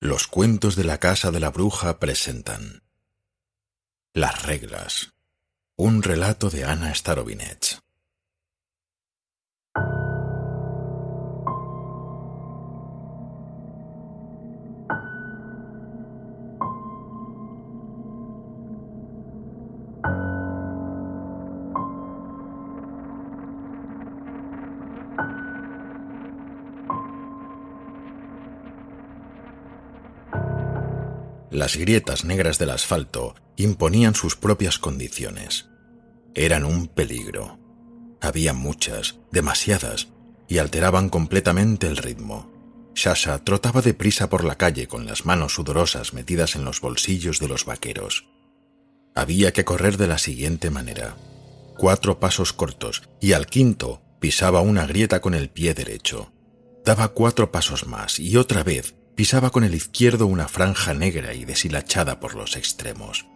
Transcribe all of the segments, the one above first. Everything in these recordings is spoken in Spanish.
Los cuentos de la casa de la bruja presentan Las reglas. Un relato de Ana Starovinets. Las grietas negras del asfalto imponían sus propias condiciones. Eran un peligro. Había muchas, demasiadas, y alteraban completamente el ritmo. Shasha trotaba deprisa por la calle con las manos sudorosas metidas en los bolsillos de los vaqueros. Había que correr de la siguiente manera. Cuatro pasos cortos y al quinto pisaba una grieta con el pie derecho. Daba cuatro pasos más y otra vez pisaba con el izquierdo una franja negra y deshilachada por los extremos.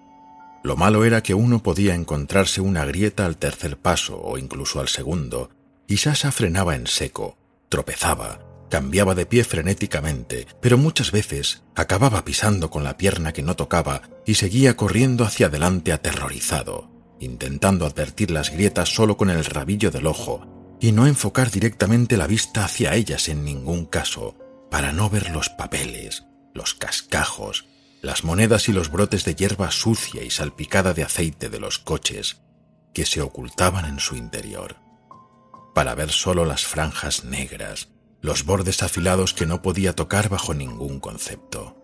Lo malo era que uno podía encontrarse una grieta al tercer paso o incluso al segundo, y Sasa frenaba en seco, tropezaba, cambiaba de pie frenéticamente, pero muchas veces acababa pisando con la pierna que no tocaba y seguía corriendo hacia adelante aterrorizado, intentando advertir las grietas solo con el rabillo del ojo y no enfocar directamente la vista hacia ellas en ningún caso, para no ver los papeles, los cascajos, las monedas y los brotes de hierba sucia y salpicada de aceite de los coches que se ocultaban en su interior, para ver solo las franjas negras, los bordes afilados que no podía tocar bajo ningún concepto.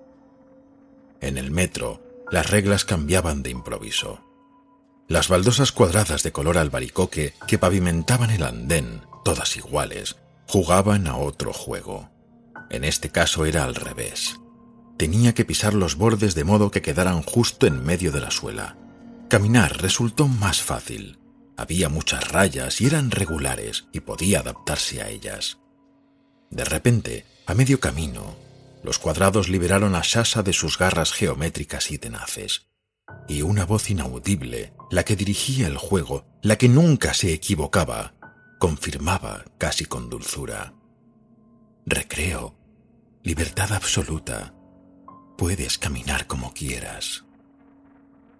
En el metro, las reglas cambiaban de improviso. Las baldosas cuadradas de color albaricoque que pavimentaban el andén, todas iguales, jugaban a otro juego. En este caso era al revés. Tenía que pisar los bordes de modo que quedaran justo en medio de la suela. Caminar resultó más fácil. Había muchas rayas y eran regulares y podía adaptarse a ellas. De repente, a medio camino, los cuadrados liberaron a Shasa de sus garras geométricas y tenaces. Y una voz inaudible, la que dirigía el juego, la que nunca se equivocaba, confirmaba casi con dulzura recreo, libertad absoluta. Puedes caminar como quieras.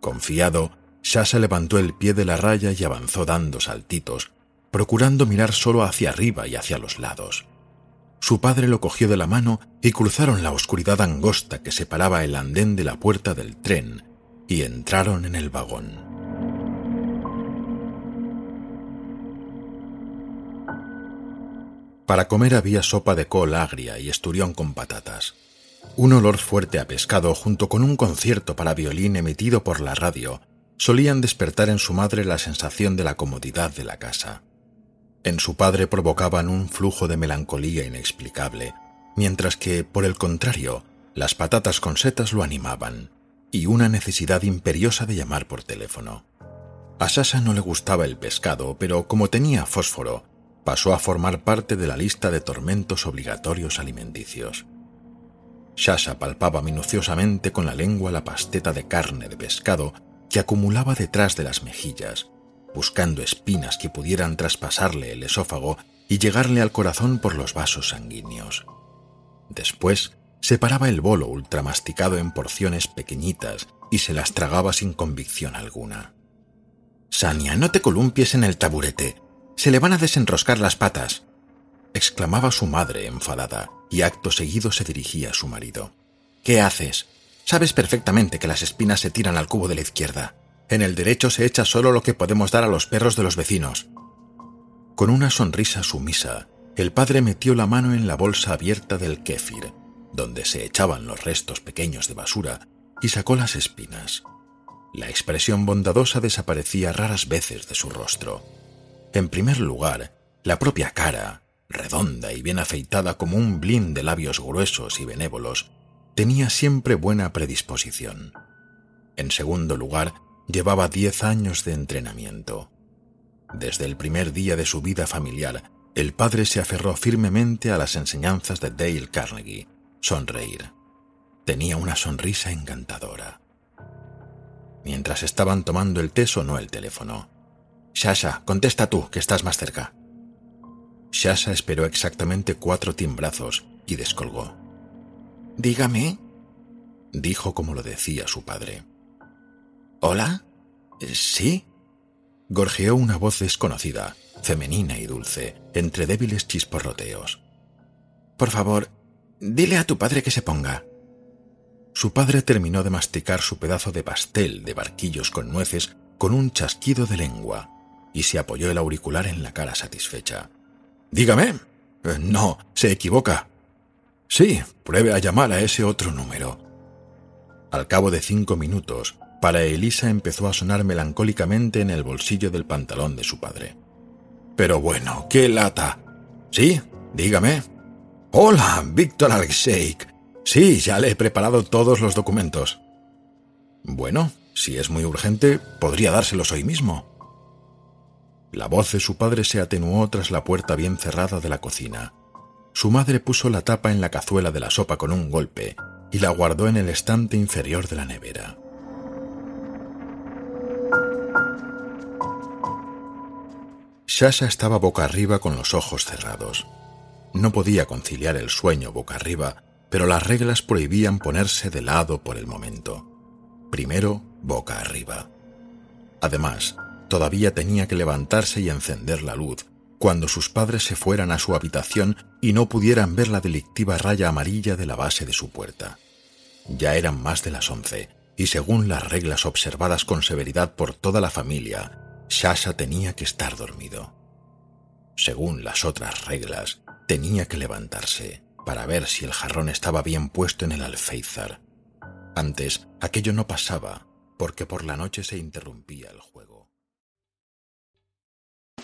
Confiado, Shasa levantó el pie de la raya y avanzó dando saltitos, procurando mirar solo hacia arriba y hacia los lados. Su padre lo cogió de la mano y cruzaron la oscuridad angosta que separaba el andén de la puerta del tren y entraron en el vagón. Para comer había sopa de col agria y esturión con patatas. Un olor fuerte a pescado junto con un concierto para violín emitido por la radio solían despertar en su madre la sensación de la comodidad de la casa. En su padre provocaban un flujo de melancolía inexplicable, mientras que, por el contrario, las patatas con setas lo animaban, y una necesidad imperiosa de llamar por teléfono. A Sasa no le gustaba el pescado, pero como tenía fósforo, pasó a formar parte de la lista de tormentos obligatorios alimenticios. Shasha palpaba minuciosamente con la lengua la pasteta de carne de pescado que acumulaba detrás de las mejillas, buscando espinas que pudieran traspasarle el esófago y llegarle al corazón por los vasos sanguíneos. Después separaba el bolo ultramasticado en porciones pequeñitas y se las tragaba sin convicción alguna. Sania, no te columpies en el taburete. Se le van a desenroscar las patas, exclamaba su madre enfadada, y acto seguido se dirigía a su marido. ¿Qué haces? Sabes perfectamente que las espinas se tiran al cubo de la izquierda. En el derecho se echa solo lo que podemos dar a los perros de los vecinos. Con una sonrisa sumisa, el padre metió la mano en la bolsa abierta del kéfir, donde se echaban los restos pequeños de basura, y sacó las espinas. La expresión bondadosa desaparecía raras veces de su rostro. En primer lugar, la propia cara, redonda y bien afeitada como un blin de labios gruesos y benévolos, tenía siempre buena predisposición. En segundo lugar, llevaba diez años de entrenamiento. Desde el primer día de su vida familiar, el padre se aferró firmemente a las enseñanzas de Dale Carnegie, sonreír. Tenía una sonrisa encantadora. Mientras estaban tomando el té sonó el teléfono. Shasha, contesta tú, que estás más cerca. Shasha esperó exactamente cuatro timbrazos y descolgó. Dígame, dijo como lo decía su padre. ¿Hola? ¿Sí? gorjeó una voz desconocida, femenina y dulce, entre débiles chisporroteos. Por favor, dile a tu padre que se ponga. Su padre terminó de masticar su pedazo de pastel de barquillos con nueces con un chasquido de lengua y se apoyó el auricular en la cara satisfecha. Dígame. Eh, no, se equivoca. Sí, pruebe a llamar a ese otro número. Al cabo de cinco minutos, para Elisa empezó a sonar melancólicamente en el bolsillo del pantalón de su padre. Pero bueno, qué lata. Sí, dígame. Hola, Víctor Alexeik. Sí, ya le he preparado todos los documentos. Bueno, si es muy urgente, podría dárselos hoy mismo. La voz de su padre se atenuó tras la puerta bien cerrada de la cocina. Su madre puso la tapa en la cazuela de la sopa con un golpe y la guardó en el estante inferior de la nevera. Shasha estaba boca arriba con los ojos cerrados. No podía conciliar el sueño boca arriba, pero las reglas prohibían ponerse de lado por el momento. Primero, boca arriba. Además, todavía tenía que levantarse y encender la luz cuando sus padres se fueran a su habitación y no pudieran ver la delictiva raya amarilla de la base de su puerta. Ya eran más de las once, y según las reglas observadas con severidad por toda la familia, Shasha tenía que estar dormido. Según las otras reglas, tenía que levantarse para ver si el jarrón estaba bien puesto en el alféizar. Antes, aquello no pasaba, porque por la noche se interrumpía el juego.